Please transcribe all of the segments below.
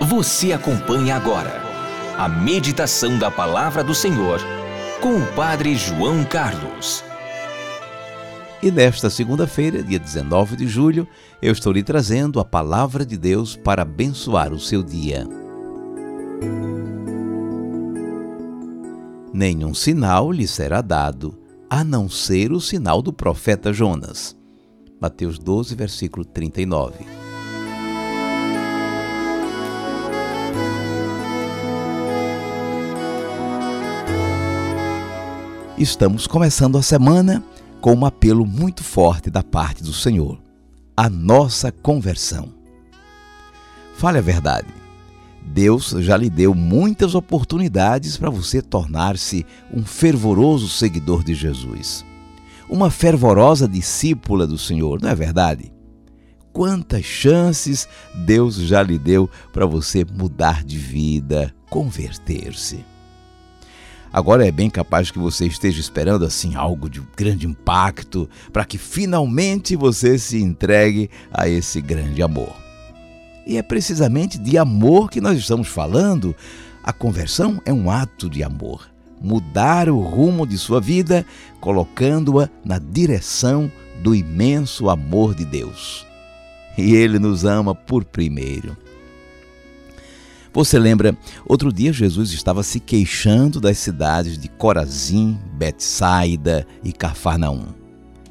Você acompanha agora a meditação da Palavra do Senhor com o Padre João Carlos. E nesta segunda-feira, dia 19 de julho, eu estou lhe trazendo a Palavra de Deus para abençoar o seu dia. Nenhum sinal lhe será dado, a não ser o sinal do profeta Jonas. Mateus 12, versículo 39. Estamos começando a semana com um apelo muito forte da parte do Senhor: a nossa conversão. Fale a verdade. Deus já lhe deu muitas oportunidades para você tornar-se um fervoroso seguidor de Jesus, uma fervorosa discípula do Senhor, não é verdade? Quantas chances Deus já lhe deu para você mudar de vida, converter-se. Agora é bem capaz que você esteja esperando assim algo de grande impacto para que finalmente você se entregue a esse grande amor. E é precisamente de amor que nós estamos falando. A conversão é um ato de amor. Mudar o rumo de sua vida, colocando-a na direção do imenso amor de Deus. E Ele nos ama por primeiro. Você lembra, outro dia Jesus estava se queixando das cidades de Corazim, Betsaida e Cafarnaum.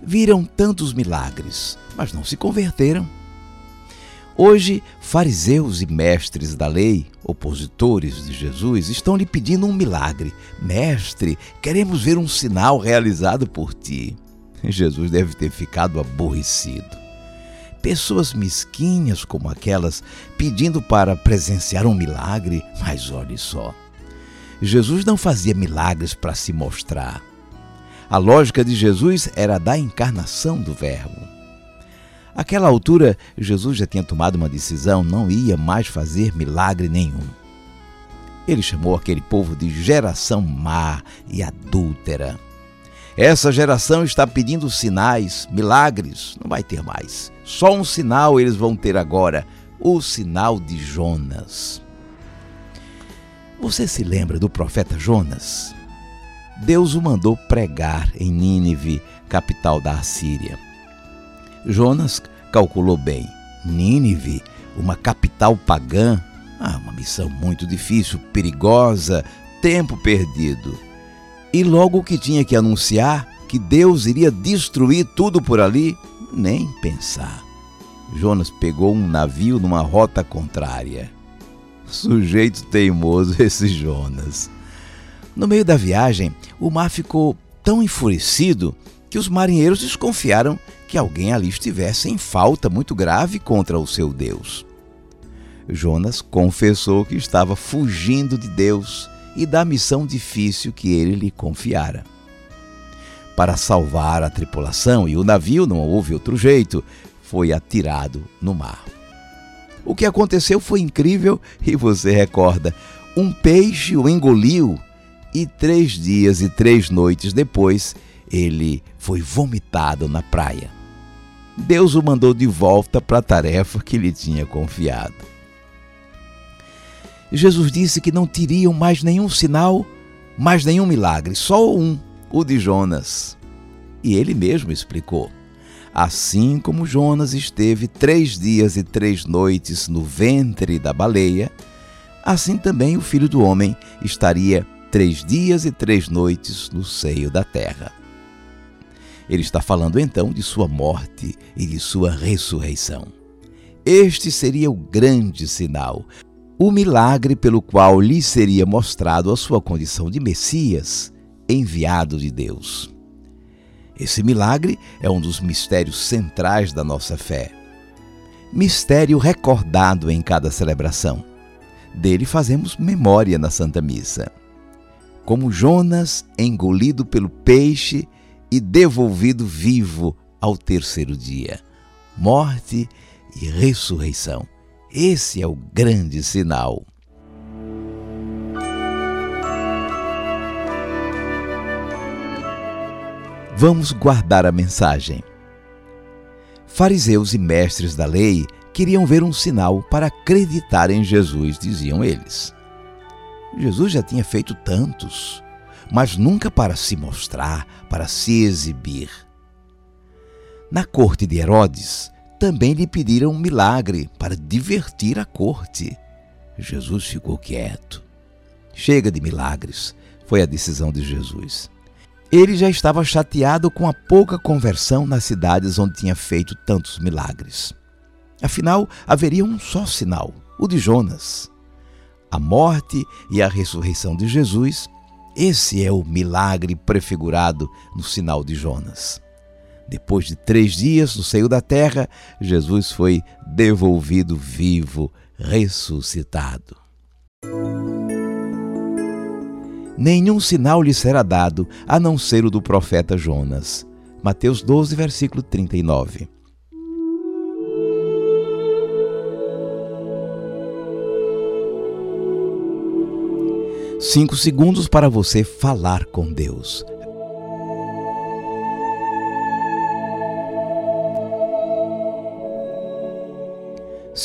Viram tantos milagres, mas não se converteram. Hoje, fariseus e mestres da lei, opositores de Jesus, estão lhe pedindo um milagre. Mestre, queremos ver um sinal realizado por ti. Jesus deve ter ficado aborrecido pessoas mesquinhas como aquelas pedindo para presenciar um milagre, mas olhe só. Jesus não fazia milagres para se mostrar. A lógica de Jesus era da encarnação do Verbo. Àquela altura, Jesus já tinha tomado uma decisão, não ia mais fazer milagre nenhum. Ele chamou aquele povo de geração má e adúltera. Essa geração está pedindo sinais, milagres, não vai ter mais. Só um sinal eles vão ter agora: o sinal de Jonas. Você se lembra do profeta Jonas? Deus o mandou pregar em Nínive, capital da Assíria. Jonas calculou bem: Nínive, uma capital pagã, ah, uma missão muito difícil, perigosa, tempo perdido. E logo que tinha que anunciar que Deus iria destruir tudo por ali, nem pensar. Jonas pegou um navio numa rota contrária. Sujeito teimoso esse Jonas. No meio da viagem, o mar ficou tão enfurecido que os marinheiros desconfiaram que alguém ali estivesse em falta muito grave contra o seu Deus. Jonas confessou que estava fugindo de Deus e da missão difícil que ele lhe confiara. Para salvar a tripulação e o navio, não houve outro jeito, foi atirado no mar. O que aconteceu foi incrível e você recorda: um peixe o engoliu e três dias e três noites depois ele foi vomitado na praia. Deus o mandou de volta para a tarefa que lhe tinha confiado. Jesus disse que não teriam mais nenhum sinal, mais nenhum milagre, só um, o de Jonas. E ele mesmo explicou: Assim como Jonas esteve três dias e três noites no ventre da baleia, assim também o filho do homem estaria três dias e três noites no seio da terra. Ele está falando então de sua morte e de sua ressurreição. Este seria o grande sinal, o milagre pelo qual lhe seria mostrado a sua condição de Messias, enviado de Deus. Esse milagre é um dos mistérios centrais da nossa fé. Mistério recordado em cada celebração. Dele fazemos memória na Santa Missa. Como Jonas engolido pelo peixe e devolvido vivo ao terceiro dia. Morte e ressurreição. Esse é o grande sinal. Vamos guardar a mensagem. Fariseus e mestres da lei queriam ver um sinal para acreditar em Jesus, diziam eles. Jesus já tinha feito tantos, mas nunca para se mostrar, para se exibir. Na corte de Herodes, também lhe pediram um milagre para divertir a corte. Jesus ficou quieto. Chega de milagres, foi a decisão de Jesus. Ele já estava chateado com a pouca conversão nas cidades onde tinha feito tantos milagres. Afinal, haveria um só sinal, o de Jonas. A morte e a ressurreição de Jesus, esse é o milagre prefigurado no sinal de Jonas. Depois de três dias no seio da terra, Jesus foi devolvido vivo, ressuscitado. Nenhum sinal lhe será dado a não ser o do profeta Jonas. Mateus 12, versículo 39. Cinco segundos para você falar com Deus.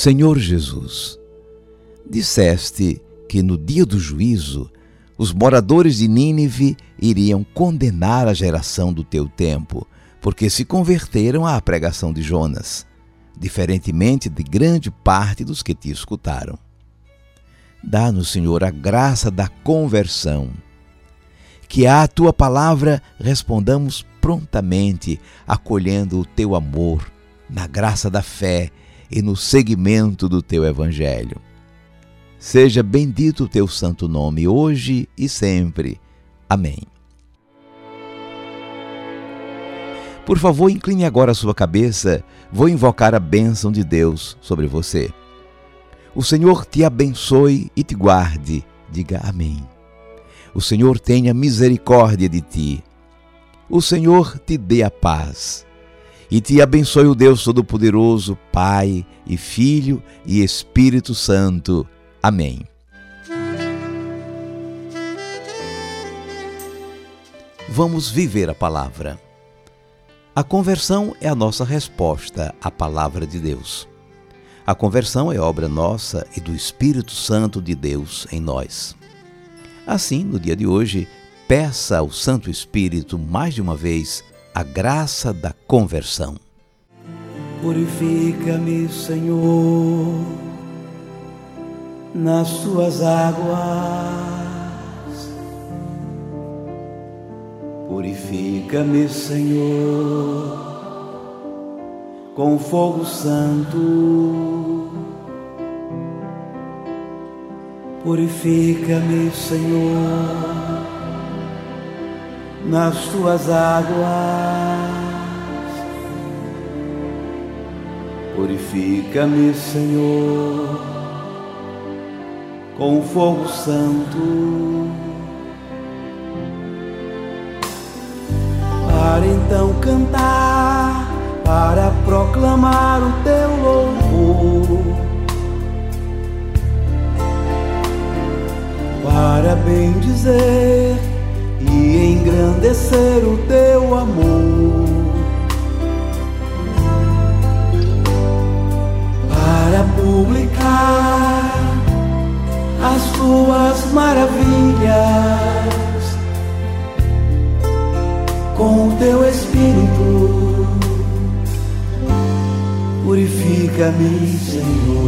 Senhor Jesus, disseste que no dia do juízo os moradores de Nínive iriam condenar a geração do teu tempo, porque se converteram à pregação de Jonas, diferentemente de grande parte dos que te escutaram. Dá-nos, Senhor, a graça da conversão. Que à tua palavra respondamos prontamente, acolhendo o teu amor, na graça da fé e no seguimento do teu Evangelho. Seja bendito o teu santo nome, hoje e sempre. Amém. Por favor, incline agora a sua cabeça, vou invocar a bênção de Deus sobre você. O Senhor te abençoe e te guarde. Diga amém. O Senhor tenha misericórdia de ti. O Senhor te dê a paz e te abençoe o Deus Todo-Poderoso, Pai e Filho e Espírito Santo. Amém. Vamos viver a palavra. A conversão é a nossa resposta à palavra de Deus. A conversão é obra nossa e do Espírito Santo de Deus em nós. Assim, no dia de hoje, peça ao Santo Espírito mais de uma vez a graça da conversão. Purifica-me, Senhor, nas tuas águas. Purifica-me, Senhor, com fogo santo. Purifica-me, Senhor nas tuas águas. Purifica-me, Senhor, com fogo santo. Para então cantar, para proclamar o teu louvor. Para bem dizer e engrandecer o teu amor. Para publicar as tuas maravilhas com o teu Espírito Purifica-me, Senhor.